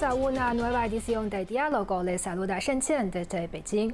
A una nueva edición de Diálogo. Les saluda Shen Qian desde Beijing.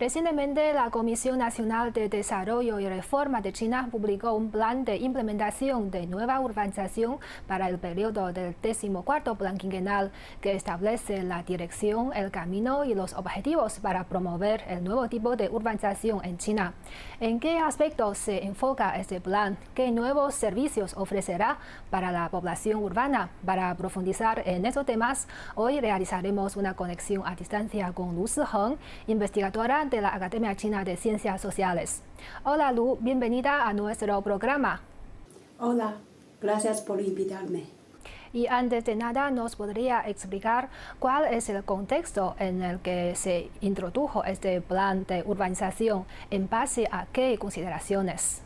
Recientemente, la Comisión Nacional de Desarrollo y Reforma de China publicó un plan de implementación de nueva urbanización para el periodo del 14 Plan Quinquenal que establece la dirección, el camino y los objetivos para promover el nuevo tipo de urbanización en China. ¿En qué aspectos se enfoca este plan? ¿Qué nuevos servicios ofrecerá para la población urbana? Para profundizar en esos temas, hoy realizaremos una conexión a distancia con Lu Siheng, investigadora de la Academia China de Ciencias Sociales. Hola Lu, bienvenida a nuestro programa. Hola, gracias por invitarme. Y antes de nada, ¿nos podría explicar cuál es el contexto en el que se introdujo este plan de urbanización? ¿En base a qué consideraciones?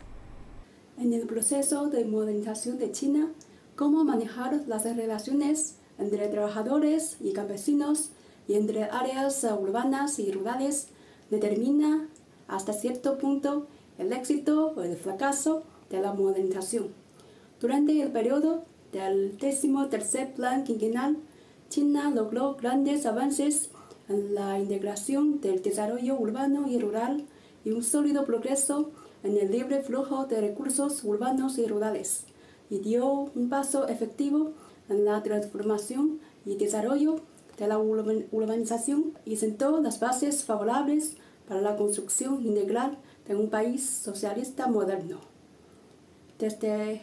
En el proceso de modernización de China, cómo manejar las relaciones entre trabajadores y campesinos y entre áreas urbanas y rurales determina hasta cierto punto el éxito o el fracaso de la modernización. Durante el periodo del tercer plan quinquenal, China logró grandes avances en la integración del desarrollo urbano y rural y un sólido progreso en el libre flujo de recursos urbanos y rurales, y dio un paso efectivo en la transformación y desarrollo de la urbanización y sentó las bases favorables para la construcción integral de un país socialista moderno. Desde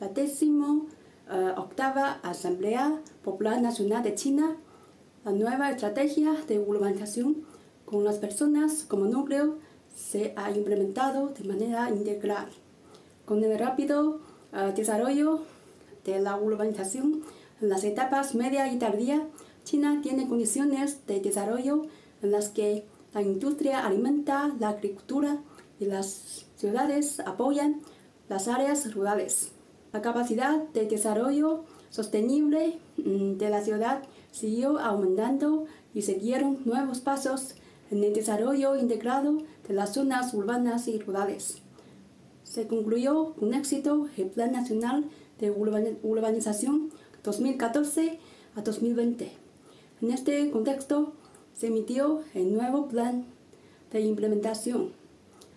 la décimo eh, octava Asamblea Popular Nacional de China, la nueva estrategia de urbanización con las personas como núcleo se ha implementado de manera integral. Con el rápido eh, desarrollo de la urbanización en las etapas media y tardía, China tiene condiciones de desarrollo en las que la industria alimenta la agricultura y las ciudades apoyan las áreas rurales. La capacidad de desarrollo sostenible mm, de la ciudad siguió aumentando y se dieron nuevos pasos en el desarrollo integrado de las zonas urbanas y rurales. Se concluyó con éxito el Plan Nacional de Urbanización 2014 a 2020. En este contexto, se emitió el nuevo plan de implementación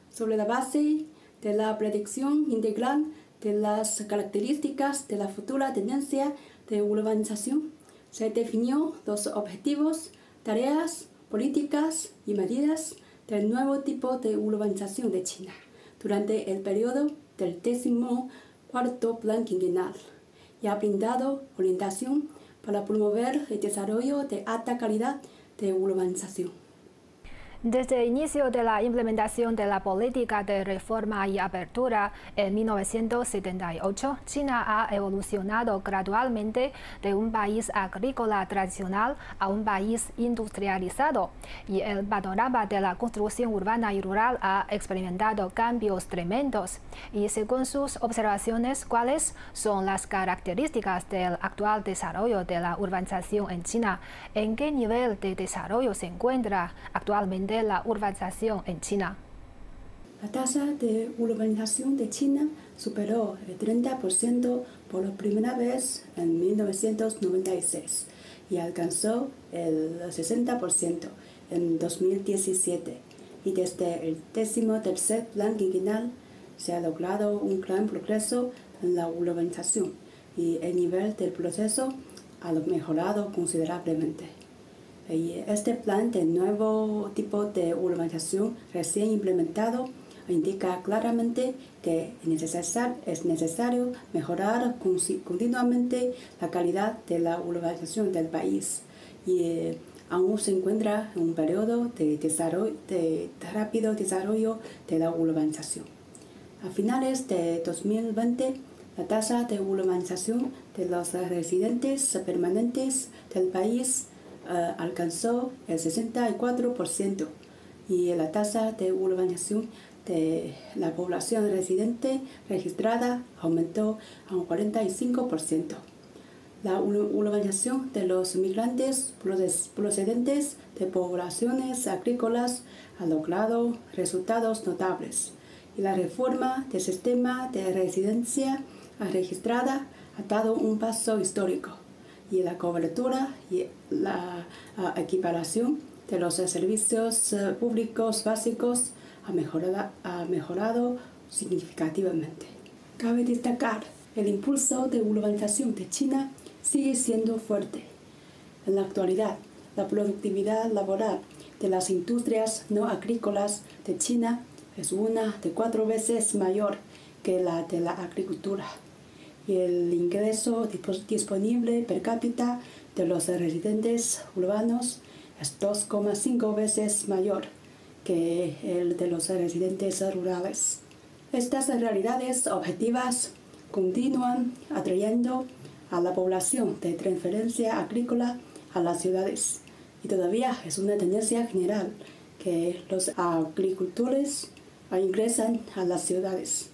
sobre la base de la predicción integral de las características de la futura tendencia de urbanización. Se definió los objetivos, tareas, políticas y medidas del nuevo tipo de urbanización de China durante el periodo del décimo cuarto plan quinquenal y ha brindado orientación para promover el desarrollo de alta calidad de urbanización. Desde el inicio de la implementación de la política de reforma y apertura en 1978, China ha evolucionado gradualmente de un país agrícola tradicional a un país industrializado y el panorama de la construcción urbana y rural ha experimentado cambios tremendos. Y según sus observaciones, ¿cuáles son las características del actual desarrollo de la urbanización en China? ¿En qué nivel de desarrollo se encuentra actualmente? De la urbanización en China. La tasa de urbanización de China superó el 30% por primera vez en 1996 y alcanzó el 60% en 2017. Y desde el décimo tercer plan quinquenal se ha logrado un gran progreso en la urbanización y el nivel del proceso ha mejorado considerablemente. Este plan de nuevo tipo de urbanización recién implementado indica claramente que es necesario mejorar continuamente la calidad de la urbanización del país y eh, aún se encuentra en un periodo de rápido desarrollo de la urbanización. A finales de 2020, la tasa de urbanización de los residentes permanentes del país eh, alcanzó el 64% y la tasa de urbanización de la población residente registrada aumentó a un 45%. La urbanización de los migrantes procedentes de poblaciones agrícolas ha logrado resultados notables y la reforma del sistema de residencia registrada ha dado un paso histórico y la cobertura y la equiparación de los servicios eh, públicos básicos ha mejorado, ha mejorado significativamente. Cabe destacar, el impulso de urbanización de China sigue siendo fuerte. En la actualidad, la productividad laboral de las industrias no agrícolas de China es una de cuatro veces mayor que la de la agricultura. Y el ingreso disponible per cápita de los residentes urbanos es 2,5 veces mayor que el de los residentes rurales. Estas realidades objetivas continúan atrayendo a la población de transferencia agrícola a las ciudades y todavía es una tendencia general que los agricultores ingresan a las ciudades.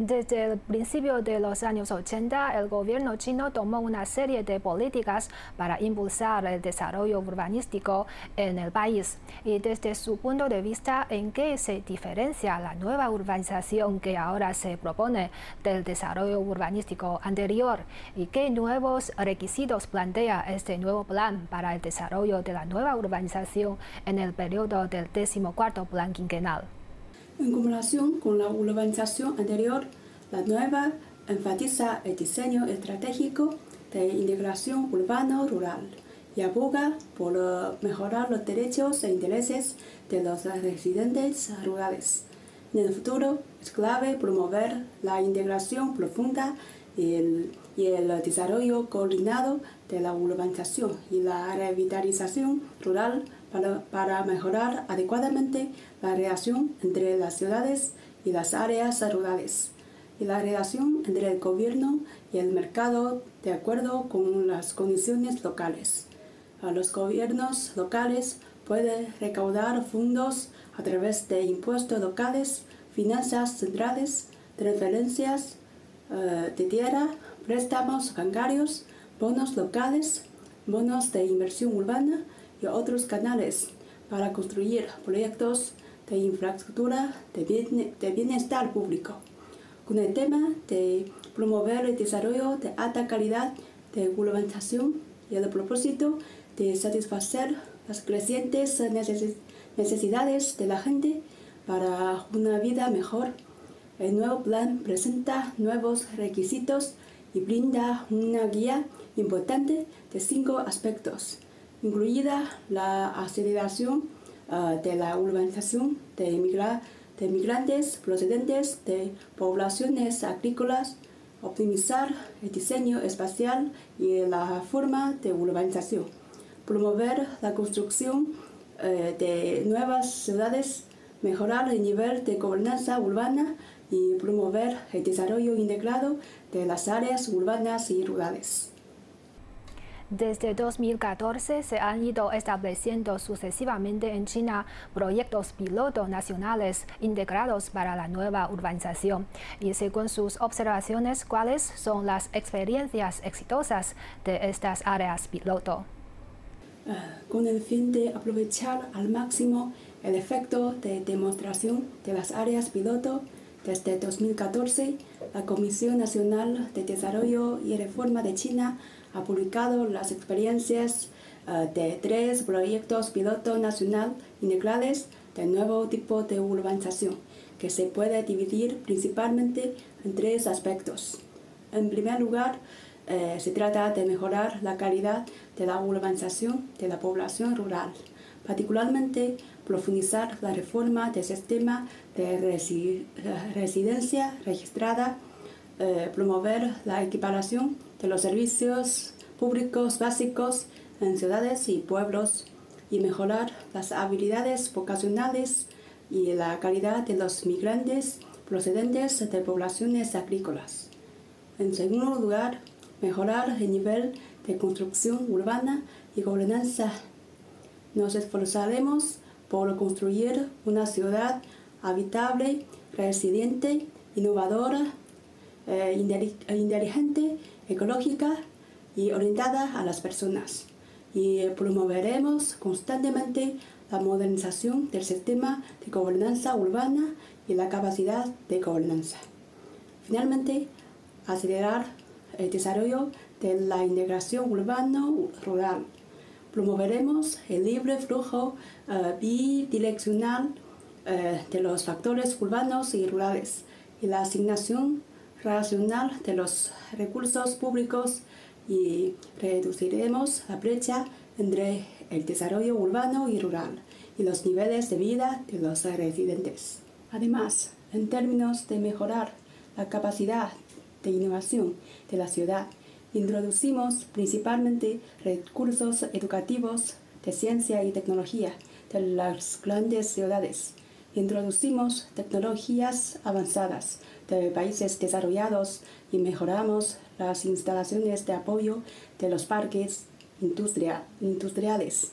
Desde el principio de los años 80, el gobierno chino tomó una serie de políticas para impulsar el desarrollo urbanístico en el país. Y desde su punto de vista, ¿en qué se diferencia la nueva urbanización que ahora se propone del desarrollo urbanístico anterior? ¿Y qué nuevos requisitos plantea este nuevo plan para el desarrollo de la nueva urbanización en el periodo del decimocuarto plan quinquenal? En comparación con la urbanización anterior, la nueva enfatiza el diseño estratégico de integración urbano-rural y aboga por mejorar los derechos e intereses de los residentes rurales. En el futuro es clave promover la integración profunda y el, y el desarrollo coordinado de la urbanización y la revitalización rural para, mejorar adecuadamente la relación entre las ciudades y las áreas rurales y la relación entre el gobierno y el mercado de acuerdo con las condiciones locales. Los gobiernos locales pueden recaudar fondos a través de impuestos locales, finanzas centrales, transferencias eh, de tierra, préstamos bancarios, bonos locales, bonos de inversión urbana y otros canales para construir proyectos de infraestructura de bienestar público, con el tema de promover el desarrollo de alta calidad de urbanización y el propósito de satisfacer las crecientes necesidades de la gente para una vida mejor. El nuevo plan presenta nuevos requisitos y brinda una guía importante de cinco aspectos incluida la aceleración ah, de la urbanización de, de migrantes procedentes de poblaciones agrícolas, optimizar el diseño espacial y la forma de urbanización, promover la construcción eh, de nuevas ciudades, mejorar el nivel de gobernanza urbana y promover el desarrollo integrado de las áreas urbanas y rurales. Desde 2014 se han ido estableciendo sucesivamente en China proyectos piloto nacionales integrados para la nueva urbanización. Y según sus observaciones, ¿cuáles son las experiencias exitosas de estas áreas piloto? Con el fin de aprovechar al máximo el efecto de demostración de las áreas piloto, desde 2014, la Comisión Nacional de Desarrollo y Reforma de China ha publicado las experiencias eh, de tres proyectos piloto nacional integrales de nuevo tipo de urbanización, que se puede dividir principalmente en tres aspectos. En primer lugar, eh, se trata de mejorar la calidad de la urbanización de la población rural, particularmente profundizar la reforma del sistema de residencia registrada, eh, promover la equiparación de los servicios públicos básicos en ciudades y pueblos y mejorar las habilidades vocacionales y la calidad de los migrantes procedentes de poblaciones agrícolas. En segundo lugar, mejorar el nivel de construcción urbana y gobernanza. Nos esforzaremos por construir una ciudad habitable, resiliente, innovadora, eh, inteligente ecológica y orientada a las personas. Y promoveremos constantemente la modernización del sistema de gobernanza urbana y la capacidad de gobernanza. Finalmente, acelerar el desarrollo de la integración urbano-rural. Promoveremos el libre flujo uh, bidireccional uh, de los factores urbanos y rurales y la asignación racional de los recursos públicos y reduciremos la brecha entre el desarrollo urbano y rural y los niveles de vida de los residentes. Además, en términos de mejorar la capacidad de innovación de la ciudad, introducimos principalmente recursos educativos de ciencia y tecnología de las grandes ciudades. Introducimos tecnologías avanzadas de países desarrollados y mejoramos las instalaciones de apoyo de los parques industriales.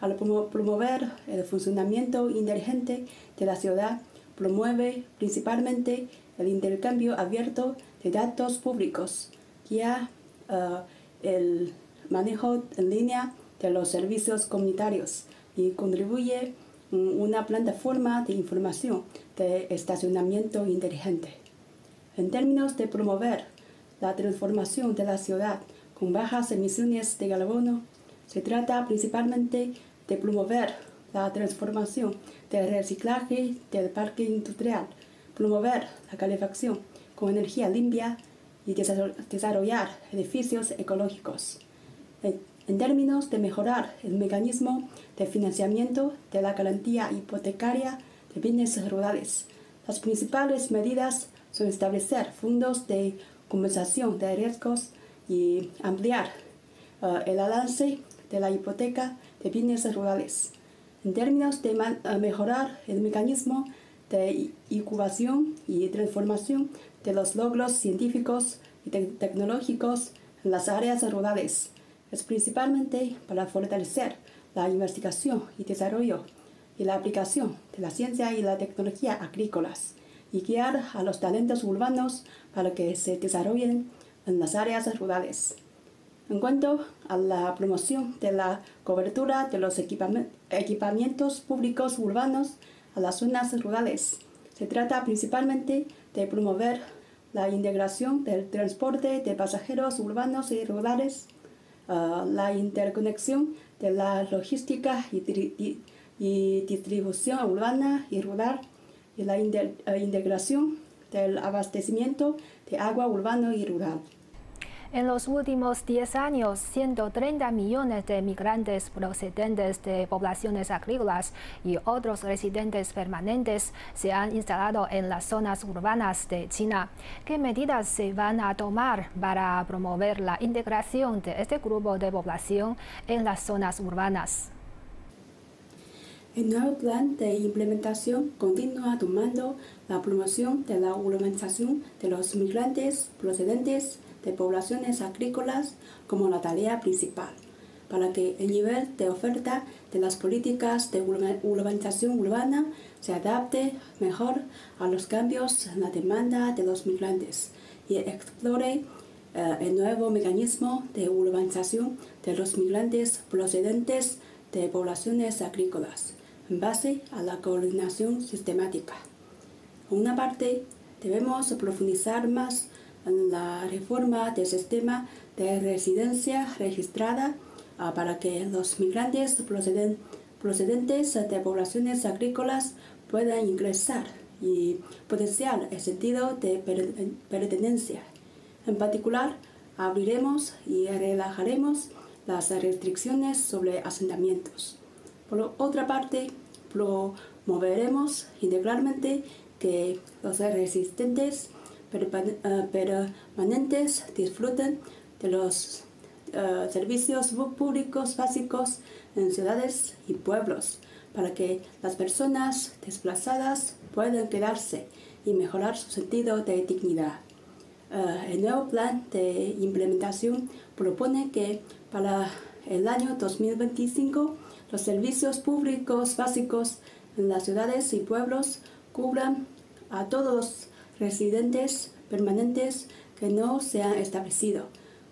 Al promover el funcionamiento inteligente de la ciudad, promueve principalmente el intercambio abierto de datos públicos, guía uh, el manejo en línea de los servicios comunitarios y contribuye una plataforma de información de estacionamiento inteligente. En términos de promover la transformación de la ciudad con bajas emisiones de carbono, se trata principalmente de promover la transformación del reciclaje del parque industrial, promover la calefacción con energía limpia y desarrollar edificios ecológicos. En términos de mejorar el mecanismo de financiamiento de la garantía hipotecaria de bienes rurales, las principales medidas son establecer fondos de compensación de riesgos y ampliar uh, el alcance de la hipoteca de bienes rurales. En términos de uh, mejorar el mecanismo de incubación y transformación de los logros científicos y tecnológicos en las áreas rurales, es principalmente para fortalecer la investigación y desarrollo y la aplicación de la ciencia y la tecnología agrícolas y guiar a los talentos urbanos para que se desarrollen en las áreas rurales. En cuanto a la promoción de la cobertura de los equipamientos públicos urbanos a las zonas rurales, se trata principalmente de promover la integración del transporte de pasajeros urbanos y rurales, uh, la interconexión de la logística y, y distribución urbana y rural, y la eh, integración del abastecimiento de agua urbano y rural. En los últimos 10 años, 130 millones de migrantes procedentes de poblaciones agrícolas y otros residentes permanentes se han instalado en las zonas urbanas de China. ¿Qué medidas se van a tomar para promover la integración de este grupo de población en las zonas urbanas? El nuevo plan de implementación continúa tomando la promoción de la urbanización de los migrantes procedentes de poblaciones agrícolas como la tarea principal, para que el nivel de oferta de las políticas de urbanización urbana se adapte mejor a los cambios en la demanda de los migrantes y explore eh, el nuevo mecanismo de urbanización de los migrantes procedentes de poblaciones agrícolas en base a la coordinación sistemática. Por una parte, debemos profundizar más en la reforma del sistema de residencia registrada ah, para que los migrantes procedentes de poblaciones agrícolas puedan ingresar y potenciar el sentido de pertenencia. En particular, abriremos y relajaremos las restricciones sobre asentamientos. Por otra parte, promoveremos integralmente que los resistentes eh, permanentes disfruten de los uh, servicios públicos básicos en ciudades y pueblos para que las personas desplazadas puedan quedarse y mejorar su sentido de dignidad. Uh, el nuevo plan de implementación propone que para el año 2025 los servicios públicos básicos en las ciudades y pueblos cubran a todos los residentes permanentes que no se han establecido.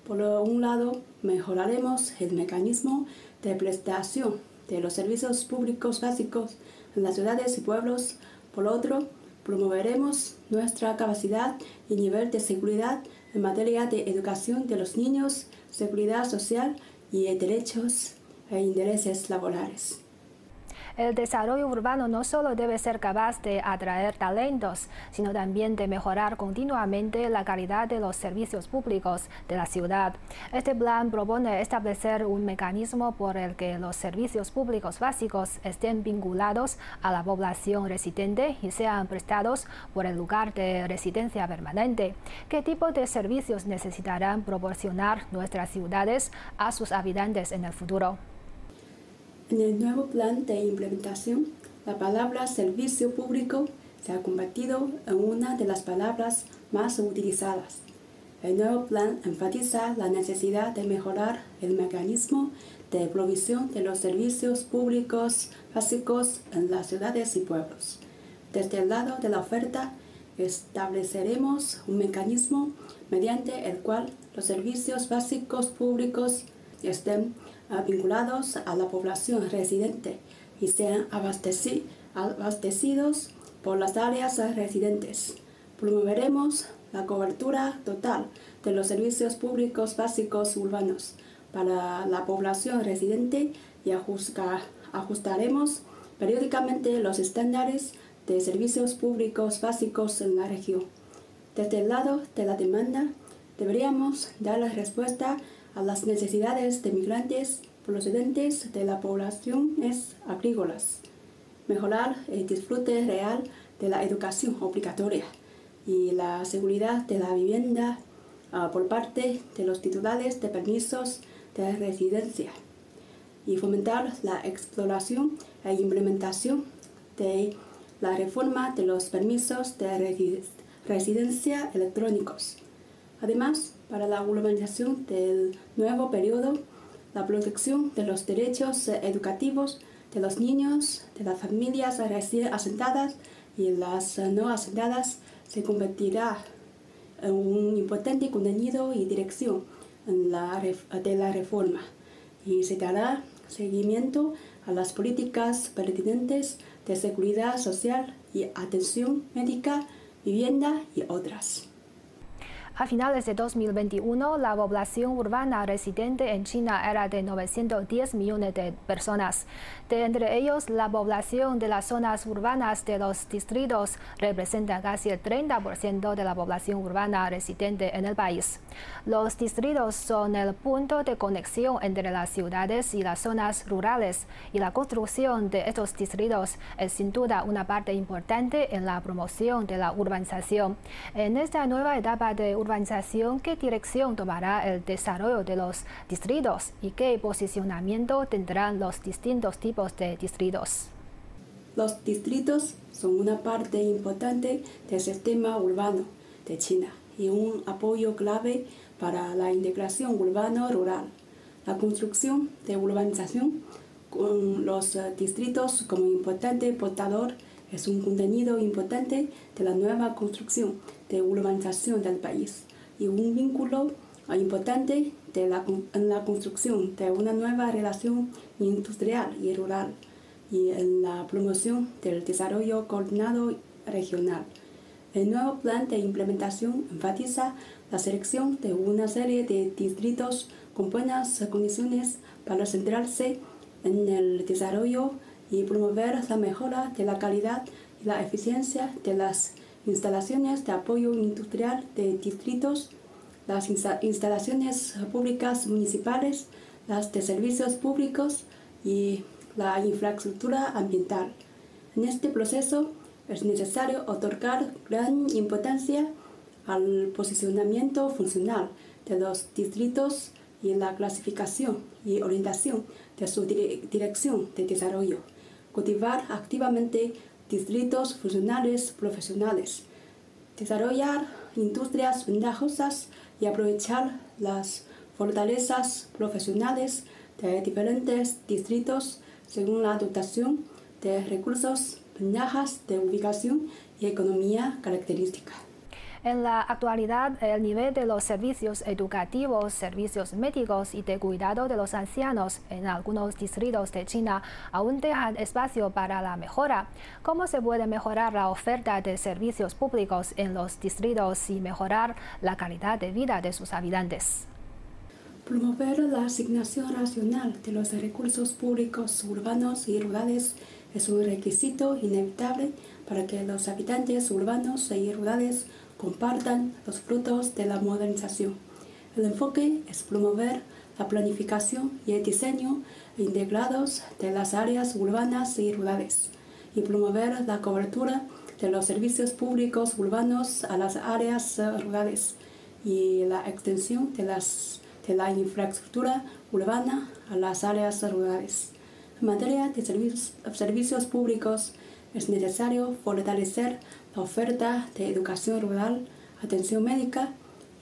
Por un lado, mejoraremos el mecanismo de prestación de los servicios públicos básicos en las ciudades y pueblos. Por otro, promoveremos nuestra capacidad y nivel de seguridad en materia de educación de los niños, seguridad social y derechos e intereses laborales. El desarrollo urbano no solo debe ser capaz de atraer talentos, sino también de mejorar continuamente la calidad de los servicios públicos de la ciudad. Este plan propone establecer un mecanismo por el que los servicios públicos básicos estén vinculados a la población residente y sean prestados por el lugar de residencia permanente. ¿Qué tipo de servicios necesitarán proporcionar nuestras ciudades a sus habitantes en el futuro? En el nuevo plan de implementación, la palabra servicio público se ha convertido en una de las palabras más utilizadas. El nuevo plan enfatiza la necesidad de mejorar el mecanismo de provisión de los servicios públicos básicos en las ciudades y pueblos. Desde el lado de la oferta, estableceremos un mecanismo mediante el cual los servicios básicos públicos estén vinculados a la población residente y sean abastecidos por las áreas residentes. Promoveremos la cobertura total de los servicios públicos básicos urbanos para la población residente y ajustaremos periódicamente los estándares de servicios públicos básicos en la región. Desde el lado de la demanda, deberíamos dar la respuesta a las necesidades de migrantes procedentes de las poblaciones agrícolas, mejorar el disfrute real de la educación obligatoria y la seguridad de la vivienda ah, por parte de los titulares de permisos de residencia y fomentar la exploración e implementación de la reforma de los permisos de residencia electrónicos. Además, para la urbanización del nuevo periodo, la protección de los derechos educativos de los niños, de las familias asentadas y las no asentadas se convertirá en un importante contenido y dirección de la reforma y se dará seguimiento a las políticas pertinentes de seguridad social y atención médica, vivienda y otras. A finales de 2021, la población urbana residente en China era de 910 millones de personas. De entre ellos, la población de las zonas urbanas de los distritos representa casi el 30% de la población urbana residente en el país. Los distritos son el punto de conexión entre las ciudades y las zonas rurales, y la construcción de estos distritos es sin duda una parte importante en la promoción de la urbanización. En esta nueva etapa de urbanización, ¿qué dirección tomará el desarrollo de los distritos y qué posicionamiento tendrán los distintos tipos de distritos? Los distritos son una parte importante del sistema urbano de China y un apoyo clave para la integración urbano-rural. La construcción de urbanización con los distritos como importante portador es un contenido importante de la nueva construcción de urbanización del país y un vínculo importante en la construcción de una nueva relación industrial y rural y en la promoción del desarrollo coordinado regional. El nuevo plan de implementación enfatiza la selección de una serie de distritos con buenas condiciones para centrarse en el desarrollo y promover la mejora de la calidad y la eficiencia de las instalaciones de apoyo industrial de distritos, las instalaciones públicas municipales, las de servicios públicos y la infraestructura ambiental. En este proceso es necesario otorgar gran importancia al posicionamiento funcional de los distritos y la clasificación y orientación de su dirección de desarrollo. Cultivar activamente distritos funcionales profesionales, desarrollar industrias ventajosas y aprovechar las fortalezas profesionales de diferentes distritos según la dotación de recursos, ventajas de ubicación y economía característica. En la actualidad, el nivel de los servicios educativos, servicios médicos y de cuidado de los ancianos en algunos distritos de China aún dejan espacio para la mejora. ¿Cómo se puede mejorar la oferta de servicios públicos en los distritos y mejorar la calidad de vida de sus habitantes? Promover la asignación racional de los recursos públicos urbanos y rurales es un requisito inevitable para que los habitantes urbanos y rurales compartan los frutos de la modernización. El enfoque es promover la planificación y el diseño integrados de las áreas urbanas y rurales y promover la cobertura de los servicios públicos urbanos a las áreas rurales y la extensión de, la infraestructura urbana a las áreas rurales. En materia de servicios públicos, es necesario fortalecer la oferta de educación rural, atención médica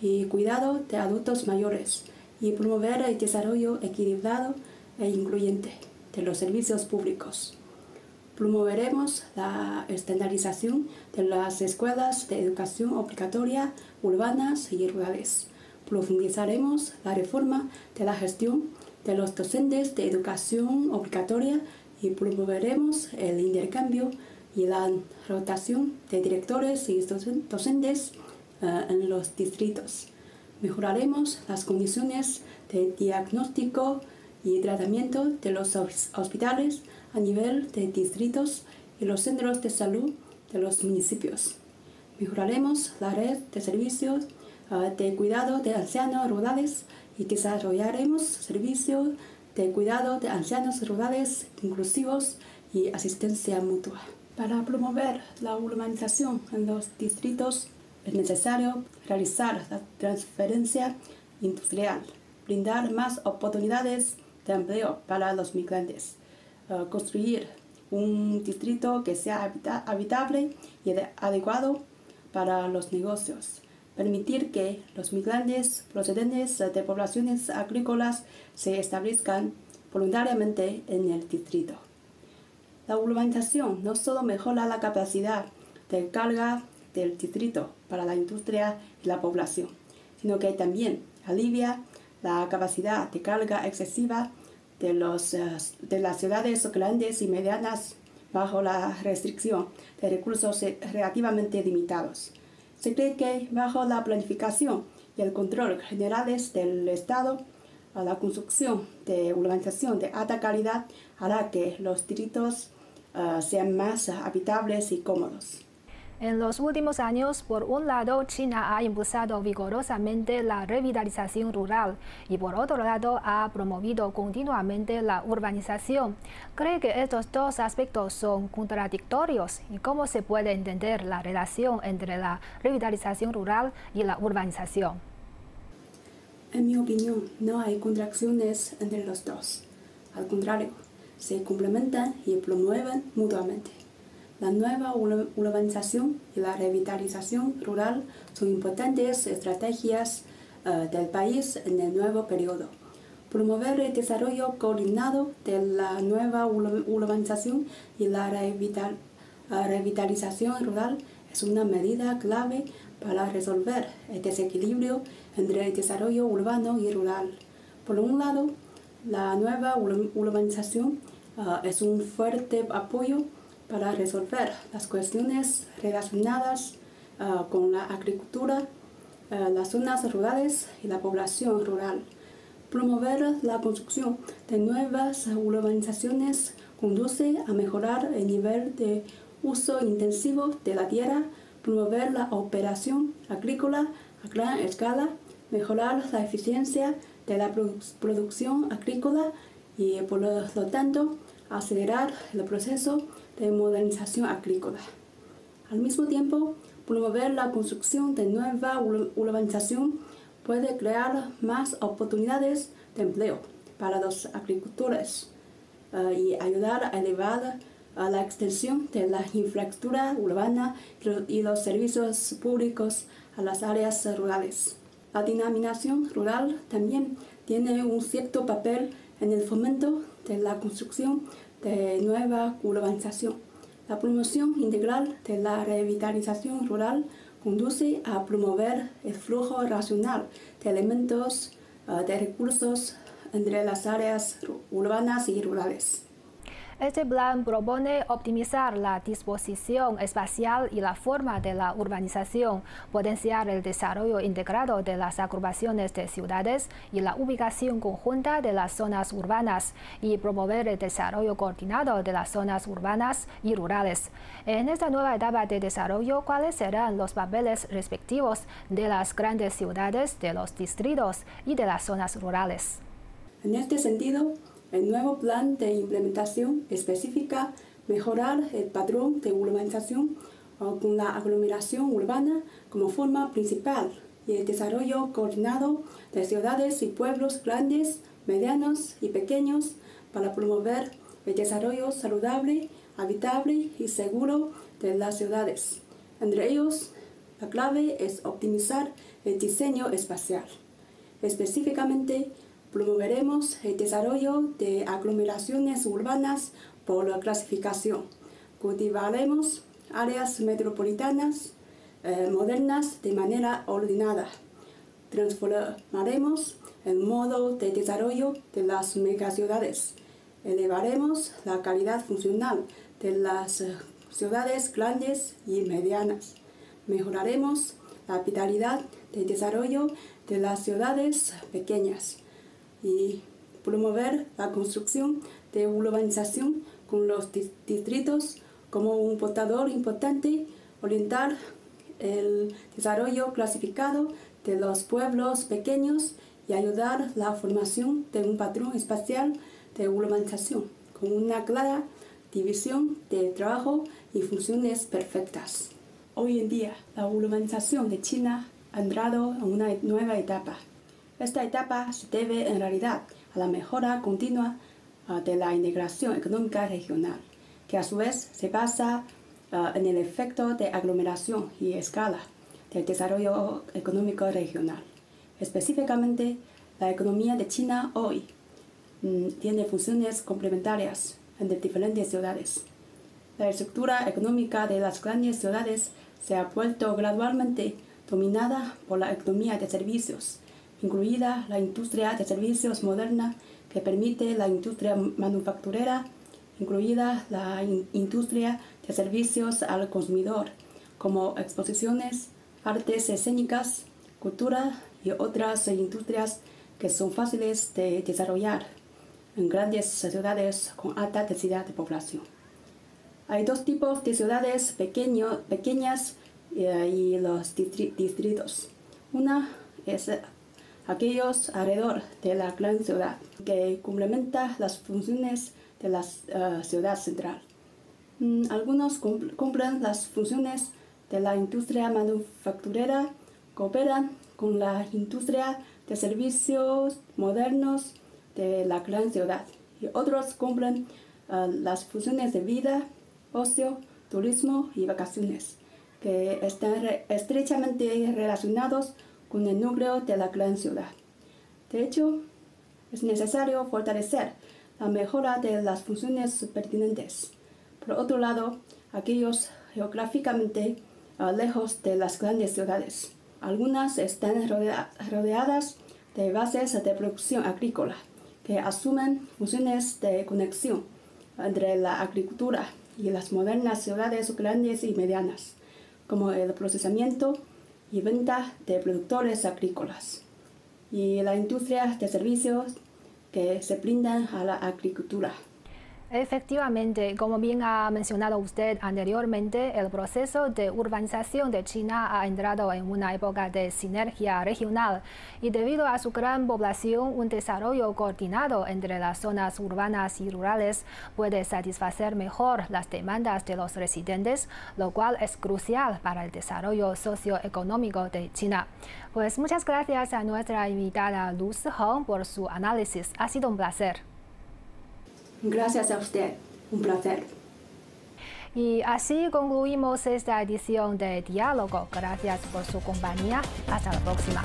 y cuidado de adultos mayores y promover el desarrollo equilibrado e incluyente de los servicios públicos. Promoveremos la estandarización de las escuelas de educación obligatoria urbanas y rurales. Profundizaremos la reforma de la gestión de los docentes de educación obligatoria y promoveremos el intercambio y la rotación de directores y docentes eh, en los distritos. Mejoraremos las condiciones de diagnóstico y tratamiento de los hospitales a nivel de distritos y los centros de salud de los municipios. Mejoraremos la red de servicios eh, de cuidado de ancianos rurales y desarrollaremos servicios de cuidado de ancianos rurales inclusivos y asistencia mutua. Para promover la urbanización en los distritos es necesario realizar la transferencia industrial, brindar más oportunidades de empleo para los migrantes, eh, construir un distrito que sea habitable y adecuado para los negocios, permitir que los migrantes procedentes de poblaciones agrícolas se establezcan voluntariamente en el distrito. La urbanización no solo mejora la capacidad de carga del distrito para la industria y la población, sino que también alivia la capacidad de carga excesiva de, los, eh, de las ciudades grandes y medianas bajo la restricción de recursos relativamente limitados. Se cree que bajo la planificación y el control generales del Estado, la construcción de urbanización de alta calidad hará que los distritos Ah, sean más habitables y cómodos. En los últimos años, por un lado, China ha impulsado vigorosamente la revitalización rural y por otro lado ha promovido continuamente la urbanización. ¿Cree que estos dos aspectos son contradictorios? ¿Y cómo se puede entender la relación entre la revitalización rural y la urbanización? En mi opinión, no hay contracciones entre los dos. Al contrario, se complementan y promueven mutuamente. La nueva urbanización y la revitalización rural son importantes estrategias eh, del país en el nuevo periodo. Promover el desarrollo coordinado de la nueva urbanización y la revitalización rural es una medida clave para resolver el desequilibrio entre el desarrollo urbano y rural. Por un lado, la nueva urbanización ah, es un fuerte apoyo para resolver las cuestiones relacionadas ah, con la agricultura, ah, las zonas rurales y la población rural. Promover la construcción de nuevas urbanizaciones conduce a mejorar el nivel de uso intensivo de la tierra, promover la operación agrícola a gran escala, mejorar la eficiencia de la producción agrícola y por lo tanto acelerar el proceso de modernización agrícola. Al mismo tiempo, promover la construcción de nueva urbanización puede crear más oportunidades de empleo para los agricultores eh, y ayudar a elevar la extensión de la infraestructura urbana y los servicios públicos a las áreas rurales. La denominación rural también tiene un cierto papel en el fomento de la construcción de nueva urbanización. La promoción integral de la revitalización rural conduce a promover el flujo racional de elementos uh, de recursos entre las áreas urbanas y rurales. Este plan propone optimizar la disposición espacial y la forma de la urbanización, potenciar el desarrollo integrado de las agrupaciones de ciudades y la ubicación conjunta de las zonas urbanas y promover el desarrollo coordinado de las zonas urbanas y rurales. En esta nueva etapa de desarrollo, ¿cuáles serán los papeles respectivos de las grandes ciudades, de los distritos y de las zonas rurales? En este sentido, el nuevo plan de implementación especifica mejorar el patrón de urbanización con la aglomeración urbana como forma principal y el desarrollo coordinado de ciudades y pueblos grandes, medianos y pequeños para promover el desarrollo saludable, habitable y seguro de las ciudades. Entre ellos, la clave es optimizar el diseño espacial. Específicamente, Promoveremos el desarrollo de aglomeraciones urbanas por la clasificación. Cultivaremos áreas metropolitanas eh, modernas de manera ordenada. Transformaremos el modo de desarrollo de las megaciudades. Elevaremos la calidad funcional de las eh, ciudades grandes y medianas. Mejoraremos la vitalidad de desarrollo de las ciudades pequeñas y promover la construcción de urbanización con los distritos como un portador importante, orientar el desarrollo clasificado de los pueblos pequeños y ayudar la formación de un patrón espacial de urbanización con una clara división de trabajo y funciones perfectas. Hoy en día, la urbanización de China ha entrado en una nueva etapa. Esta etapa se debe en realidad a la mejora continua ah, de la integración económica regional, que a su vez se basa ah, en el efecto de aglomeración y escala del desarrollo económico regional. Específicamente, la economía de China hoy mm, tiene funciones complementarias entre diferentes ciudades. La estructura económica de las grandes ciudades se ha vuelto gradualmente dominada por la economía de servicios incluida la industria de servicios moderna que permite la industria manufacturera, incluida la industria de servicios al consumidor, como exposiciones, artes escénicas, cultura y otras industrias que son fáciles de desarrollar en grandes ciudades con alta densidad de población. Hay dos tipos de ciudades pequeñas eh, y los distritos. Una es aquellos alrededor de la gran ciudad, que complementa las funciones de la eh, ciudad central. Mm, algunos cumplen las funciones de la industria manufacturera, cooperan con la industria de servicios modernos de la gran ciudad y otros cumplen eh, las funciones de vida, ocio, turismo y vacaciones, que están estrechamente relacionados con el núcleo de la gran ciudad. De hecho, es necesario fortalecer la mejora de las funciones pertinentes. Por otro lado, aquellos geográficamente ah, lejos de las grandes ciudades. Algunas están rodeadas de bases de producción agrícola que asumen funciones de conexión entre la agricultura y las modernas ciudades grandes y medianas, como el procesamiento, y venta de productores agrícolas y la industria de servicios que se brindan a la agricultura. Efectivamente, como bien ha mencionado usted anteriormente, el proceso de urbanización de China ha entrado en una época de sinergia regional y debido a su gran población, un desarrollo coordinado entre las zonas urbanas y rurales puede satisfacer mejor las demandas de los residentes, lo cual es crucial para el desarrollo socioeconómico de China. Pues muchas gracias a nuestra invitada Luz Hong por su análisis. Ha sido un placer. Gracias a usted. Un placer. Y así concluimos esta edición de Diálogo. Gracias por su compañía. Hasta la próxima.